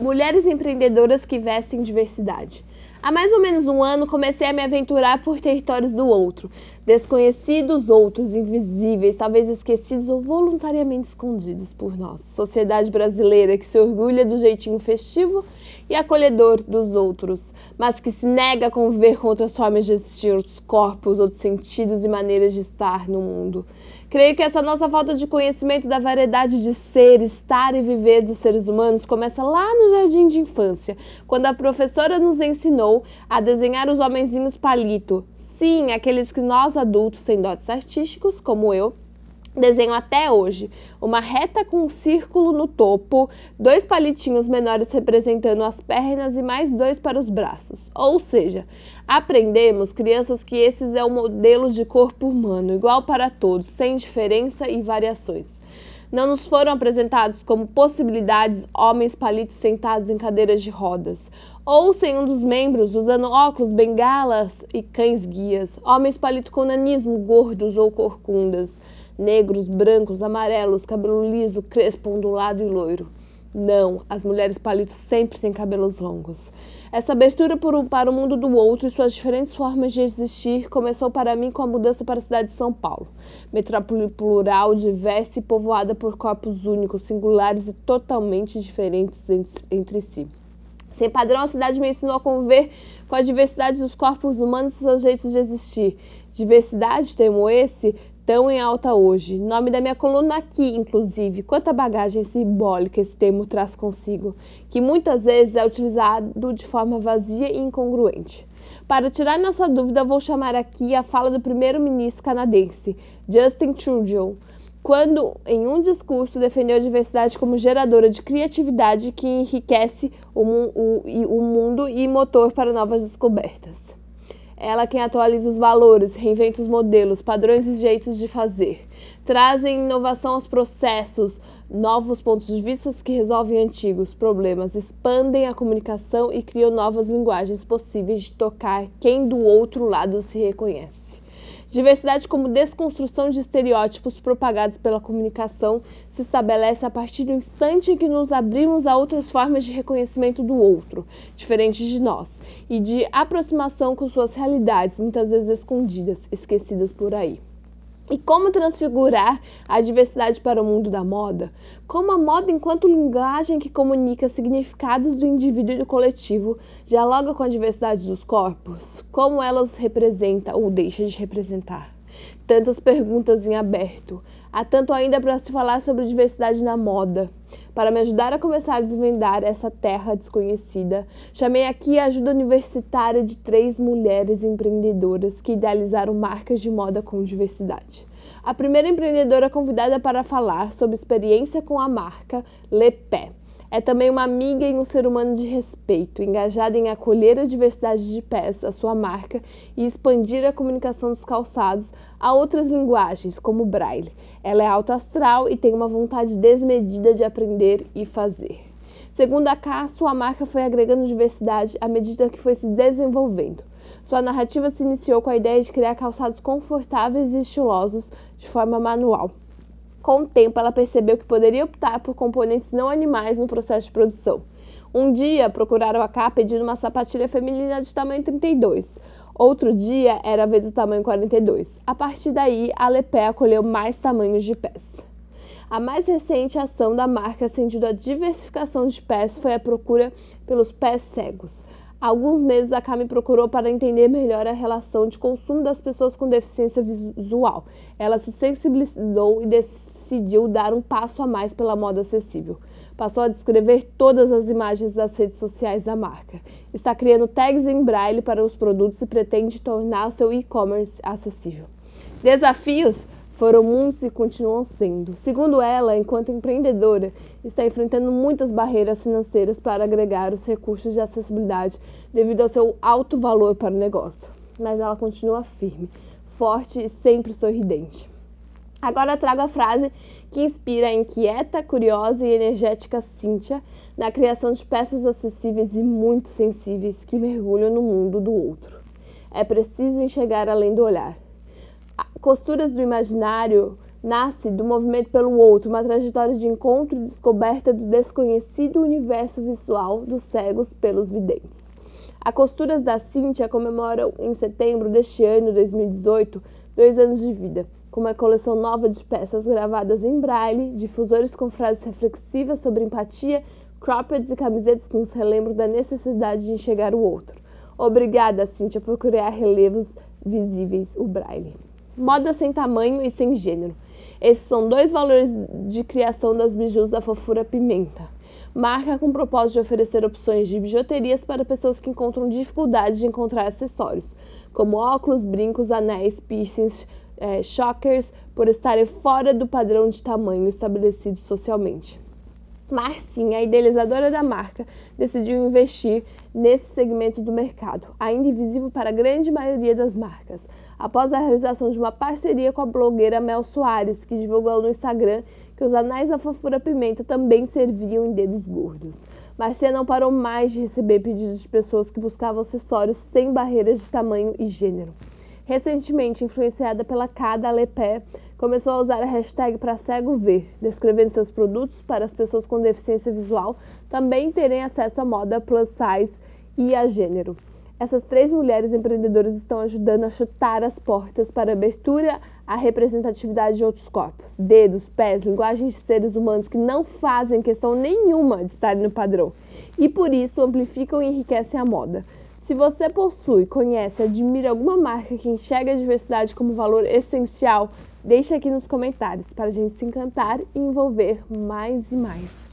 Mulheres empreendedoras que vestem diversidade. Há mais ou menos um ano comecei a me aventurar por territórios do outro, desconhecidos outros, invisíveis, talvez esquecidos ou voluntariamente escondidos por nós. Sociedade brasileira que se orgulha do jeitinho festivo e acolhedor dos outros, mas que se nega a conviver com outras formas de existir, outros corpos, outros sentidos e maneiras de estar no mundo. Creio que essa nossa falta de conhecimento da variedade de ser, estar e viver dos seres humanos começa lá no jardim de infância, quando a professora nos ensinou a desenhar os homenzinhos palito. Sim, aqueles que nós adultos sem dotes artísticos, como eu, Desenho até hoje uma reta com um círculo no topo, dois palitinhos menores representando as pernas e mais dois para os braços. Ou seja, aprendemos, crianças, que esse é o modelo de corpo humano, igual para todos, sem diferença e variações. Não nos foram apresentados como possibilidades homens palitos sentados em cadeiras de rodas, ou sem um dos membros usando óculos, bengalas e cães guias, homens palito com nanismo, gordos ou corcundas negros, brancos, amarelos, cabelo liso, crespo, ondulado e loiro. Não, as mulheres palitos sempre têm cabelos longos. Essa abertura para o mundo do outro e suas diferentes formas de existir começou para mim com a mudança para a cidade de São Paulo. Metrópole plural, diversa e povoada por corpos únicos, singulares e totalmente diferentes entre si. Sem padrão, a cidade me ensinou a conviver com a diversidade dos corpos humanos e seus jeitos de existir. Diversidade, termo esse, tão em alta hoje. Nome da minha coluna aqui, inclusive. Quanta bagagem simbólica esse termo traz consigo, que muitas vezes é utilizado de forma vazia e incongruente. Para tirar nossa dúvida, vou chamar aqui a fala do primeiro-ministro canadense, Justin Trudeau, quando, em um discurso, defendeu a diversidade como geradora de criatividade que enriquece o, o, o mundo e motor para novas descobertas. Ela quem atualiza os valores, reinventa os modelos, padrões e jeitos de fazer. Trazem inovação aos processos, novos pontos de vista que resolvem antigos problemas, expandem a comunicação e criam novas linguagens possíveis de tocar quem do outro lado se reconhece. Diversidade como desconstrução de estereótipos propagados pela comunicação se estabelece a partir do instante em que nos abrimos a outras formas de reconhecimento do outro, diferentes de nós e de aproximação com suas realidades, muitas vezes escondidas, esquecidas por aí. E como transfigurar a diversidade para o mundo da moda? Como a moda, enquanto linguagem que comunica significados do indivíduo e do coletivo, dialoga com a diversidade dos corpos? Como ela os representa ou deixa de representar? Tantas perguntas em aberto. Há tanto ainda para se falar sobre diversidade na moda. Para me ajudar a começar a desvendar essa terra desconhecida, chamei aqui a ajuda universitária de três mulheres empreendedoras que idealizaram marcas de moda com diversidade. A primeira empreendedora convidada para falar sobre experiência com a marca Lepé é também uma amiga e um ser humano de respeito, engajada em acolher a diversidade de pés, a sua marca, e expandir a comunicação dos calçados a outras linguagens, como o braille. Ela é alto astral e tem uma vontade desmedida de aprender e fazer. Segundo a K, sua marca foi agregando diversidade à medida que foi se desenvolvendo. Sua narrativa se iniciou com a ideia de criar calçados confortáveis e estilosos de forma manual. Com o tempo, ela percebeu que poderia optar por componentes não animais no processo de produção. Um dia, procuraram a K pedindo uma sapatilha feminina de tamanho 32. Outro dia, era a vez do tamanho 42. A partir daí, a Lepé acolheu mais tamanhos de pés. A mais recente ação da marca sentido a diversificação de pés foi a procura pelos pés cegos. Há alguns meses a me procurou para entender melhor a relação de consumo das pessoas com deficiência visual. Ela se sensibilizou e decidiu dar um passo a mais pela moda acessível. Passou a descrever todas as imagens das redes sociais da marca. Está criando tags em braille para os produtos e pretende tornar seu e-commerce acessível. Desafios foram muitos e continuam sendo. Segundo ela, enquanto empreendedora, está enfrentando muitas barreiras financeiras para agregar os recursos de acessibilidade devido ao seu alto valor para o negócio. Mas ela continua firme, forte e sempre sorridente. Agora trago a frase que inspira a inquieta, curiosa e energética Cíntia na criação de peças acessíveis e muito sensíveis que mergulham no mundo do outro. É preciso enxergar além do olhar. Costuras do imaginário nasce do movimento pelo outro, uma trajetória de encontro e descoberta do desconhecido universo visual dos cegos pelos videntes. A Costuras da Cíntia comemora em setembro deste ano, 2018, dois anos de vida, com uma coleção nova de peças gravadas em braille, difusores com frases reflexivas sobre empatia, croppeds e camisetas que nos relembram da necessidade de enxergar o outro. Obrigada, Cíntia, por criar relevos visíveis, o braille. Moda sem tamanho e sem gênero. Esses são dois valores de criação das bijus da Fofura Pimenta. Marca com o propósito de oferecer opções de bijuterias para pessoas que encontram dificuldade de encontrar acessórios, como óculos, brincos, anéis, piercings, é, shockers, por estarem fora do padrão de tamanho estabelecido socialmente. Marcinha, a idealizadora da marca, decidiu investir nesse segmento do mercado, ainda invisível para a grande maioria das marcas, após a realização de uma parceria com a blogueira Mel Soares, que divulgou no Instagram que os anéis da fofura pimenta também serviam em dedos gordos. Marcia não parou mais de receber pedidos de pessoas que buscavam acessórios sem barreiras de tamanho e gênero. Recentemente, influenciada pela Cada Lepé, começou a usar a hashtag para cego ver, descrevendo seus produtos para as pessoas com deficiência visual também terem acesso à moda plus size e a gênero. Essas três mulheres empreendedoras estão ajudando a chutar as portas para a abertura à representatividade de outros corpos, dedos, pés, linguagens de seres humanos que não fazem questão nenhuma de estarem no padrão e por isso amplificam e enriquecem a moda. Se você possui, conhece, admira alguma marca que enxerga a diversidade como valor essencial, deixe aqui nos comentários para a gente se encantar e envolver mais e mais.